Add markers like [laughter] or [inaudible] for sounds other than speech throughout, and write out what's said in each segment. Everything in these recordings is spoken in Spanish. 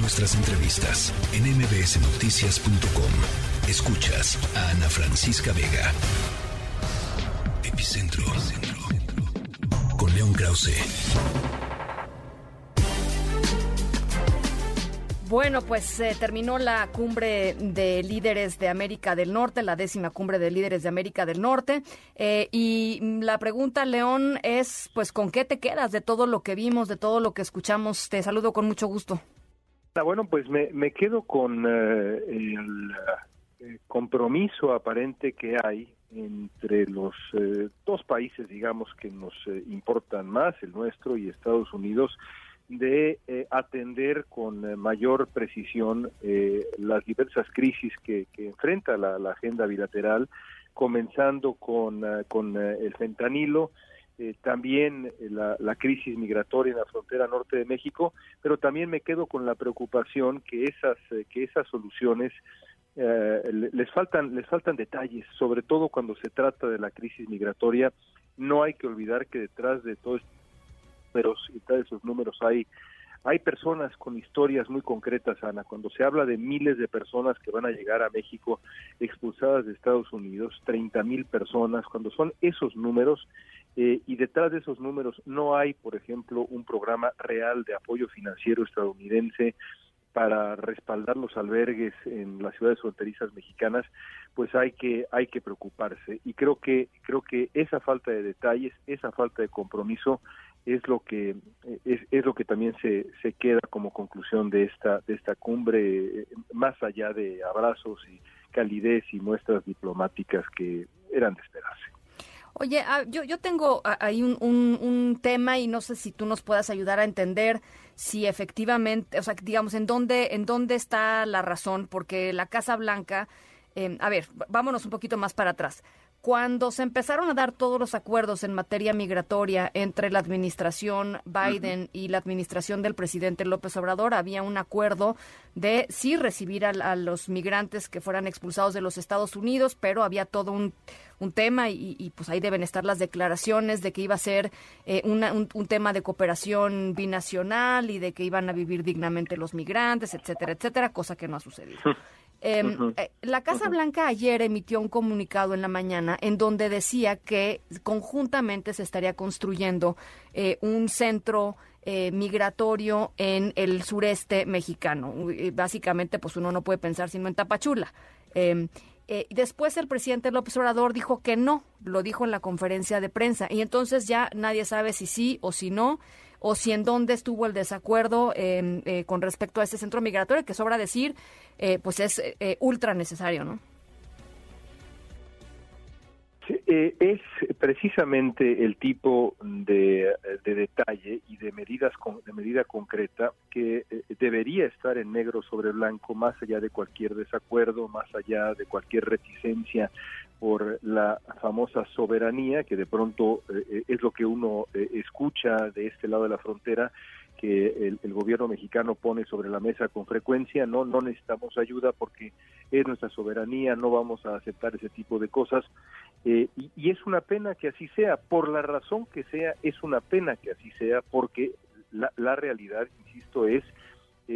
Nuestras entrevistas en mbsnoticias.com. Escuchas a Ana Francisca Vega. Epicentro. Con León Krause. Bueno, pues eh, terminó la cumbre de líderes de América del Norte, la décima cumbre de líderes de América del Norte. Eh, y la pregunta, León, es, pues, ¿con qué te quedas de todo lo que vimos, de todo lo que escuchamos? Te saludo con mucho gusto. Bueno, pues me, me quedo con eh, el, compromiso aparente que hay entre los dos países, digamos, que nos importan más, el nuestro y Estados Unidos, de eh, atender con eh, mayor precisión eh, las diversas crisis que, enfrenta la, agenda bilateral, comenzando con, con el fentanilo, también la, la, crisis migratoria en la frontera norte de México, pero también me quedo con la preocupación que esas, que esas soluciones les faltan les faltan detalles, sobre todo cuando se trata de la crisis migratoria. No hay que olvidar que detrás de todo esto números y de esos números hay hay personas con historias muy concretas, Ana. Cuando se habla de miles de personas que van a llegar a México expulsadas de Estados Unidos, 30 mil personas, cuando son esos números, eh, y detrás de esos números no hay, por ejemplo, un programa real de apoyo financiero estadounidense para respaldar los albergues en las ciudades fronterizas mexicanas, pues hay que hay que preocuparse y creo que creo que esa falta de detalles, esa falta de compromiso es lo que es, es, lo que también se, se queda como conclusión de esta de esta cumbre más allá de abrazos y calidez y muestras diplomáticas que eran de esperarse. Oye, ah, yo, yo tengo ahí un, un, tema y no sé si tú nos puedas ayudar a entender si efectivamente, o sea, digamos, en dónde, en dónde está la razón, porque la Casa Blanca, eh, a ver, vámonos un poquito más para atrás. Cuando se empezaron a dar todos los acuerdos en materia migratoria entre la administración Biden y la administración del presidente López Obrador, había un acuerdo de sí recibir a, los migrantes que fueran expulsados de los Estados Unidos, pero había todo un, tema y, pues ahí deben estar las declaraciones de que iba a ser eh, un, un, tema de cooperación binacional y de que iban a vivir dignamente los migrantes, etcétera, etcétera, cosa que no ha sucedido. [laughs] Em, eh, la Casa Blanca ayer emitió un comunicado en la mañana en donde decía que conjuntamente se estaría construyendo eh, un centro eh, migratorio en el sureste mexicano. Básicamente, pues uno no puede pensar sino en Tapachula. Em, después el presidente López Obrador dijo que no, lo dijo en la conferencia de prensa, y entonces ya nadie sabe si sí o si no o si en dónde estuvo el desacuerdo em, eh, con respecto a este centro migratorio, que sobra decir, eh, pues es eh, ultra necesario, ¿no? es precisamente el tipo de, detalle y de medidas de medida concreta que debería estar en negro sobre blanco más allá de cualquier desacuerdo, más allá de cualquier reticencia por la famosa soberanía, que de pronto eh, eh, es lo que uno eh, escucha de este lado de la frontera, que el, gobierno mexicano pone sobre la mesa con frecuencia, no, no necesitamos ayuda porque es nuestra soberanía, no vamos a aceptar ese tipo de cosas. y, es una pena que así sea, por la razón que sea, es una pena que así sea, porque la, la realidad, insisto, es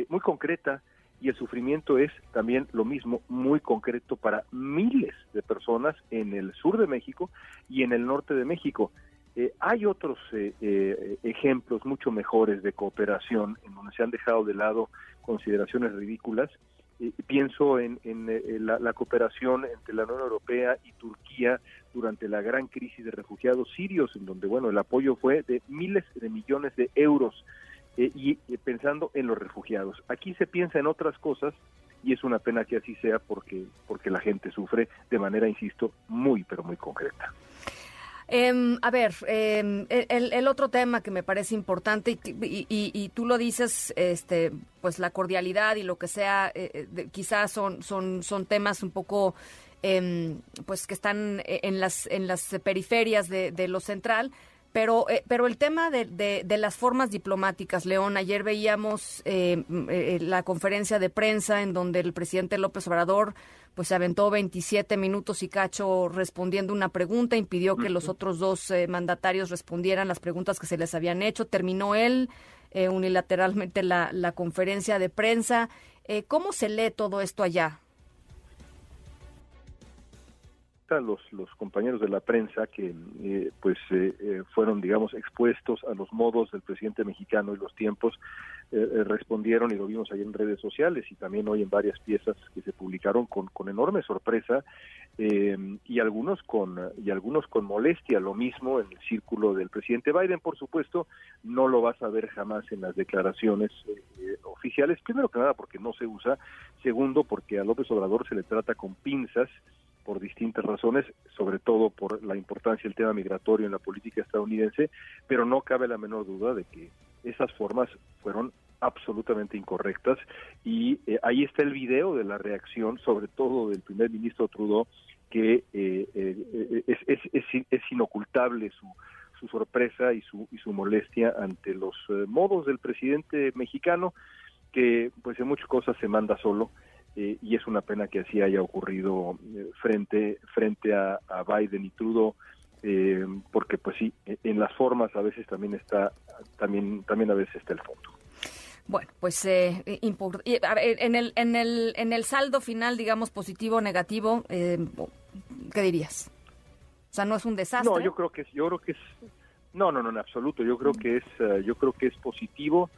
muy concreta, y el sufrimiento es también lo mismo, muy concreto para miles de personas en el sur de México y en el norte de México. Eh, hay otros eh, eh, ejemplos mucho mejores de cooperación en donde se han dejado de lado consideraciones ridículas. pienso en, la, cooperación entre la Unión Europea y Turquía durante la gran crisis de refugiados sirios, en donde bueno el apoyo fue de miles de millones de euros eh, y eh, pensando en los refugiados. Aquí se piensa en otras cosas y es una pena que así sea porque, porque la gente sufre de manera, insisto, muy, pero muy concreta. Em, a ver, em, el, otro tema que me parece importante y, y, tú lo dices, este, pues la cordialidad y lo que sea, eh, quizás son, son, son temas un poco, em, pues que están en las, en las periferias de, de lo central, pero, eh, pero el tema de, de, las formas diplomáticas, León, ayer veíamos eh, eh, la conferencia de prensa en donde el presidente López Obrador pues se aventó 27 minutos y cacho respondiendo una pregunta, impidió que los otros dos mandatarios respondieran las preguntas que se les habían hecho, terminó él eh, unilateralmente la, la, conferencia de prensa. Eh, ¿Cómo se lee todo esto allá? Los, los compañeros de la prensa que eh, pues eh, eh, fueron digamos expuestos a los modos del presidente mexicano y los tiempos respondieron y lo vimos ahí en redes sociales y también hoy en varias piezas que se publicaron con, con enorme sorpresa y algunos con y algunos con molestia. Lo mismo en el círculo del presidente Biden por supuesto no lo vas a ver jamás en las declaraciones oficiales. Primero que nada porque no se usa. Segundo porque a López Obrador se le trata con pinzas por distintas razones, sobre todo por la importancia del tema migratorio en la política estadounidense, pero no cabe la menor duda de que esas formas fueron absolutamente incorrectas y eh, ahí está el video de la reacción, sobre todo del primer ministro Trudeau, que eh, eh, es, es, inocultable su, su sorpresa y su, y su molestia ante los modos del presidente mexicano, que pues en muchas cosas se manda solo eh, y es una pena que así haya ocurrido eh, frente frente a, Biden y Trudeau eh, porque pues sí en las formas a veces también está también también a veces está el fondo bueno, pues en el en el en el saldo final, digamos positivo o negativo, ¿qué dirías? O sea, no es un desastre. No, yo creo que yo creo que es no, no, no, en absoluto. Yo creo que es yo creo que es positivo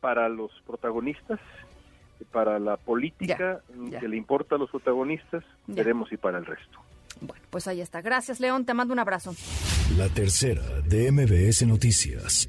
para los protagonistas para la política que le importa a los protagonistas, veremos y para el resto. Bueno, pues ahí está. Gracias, León. Te mando un abrazo. La tercera de MBS Noticias.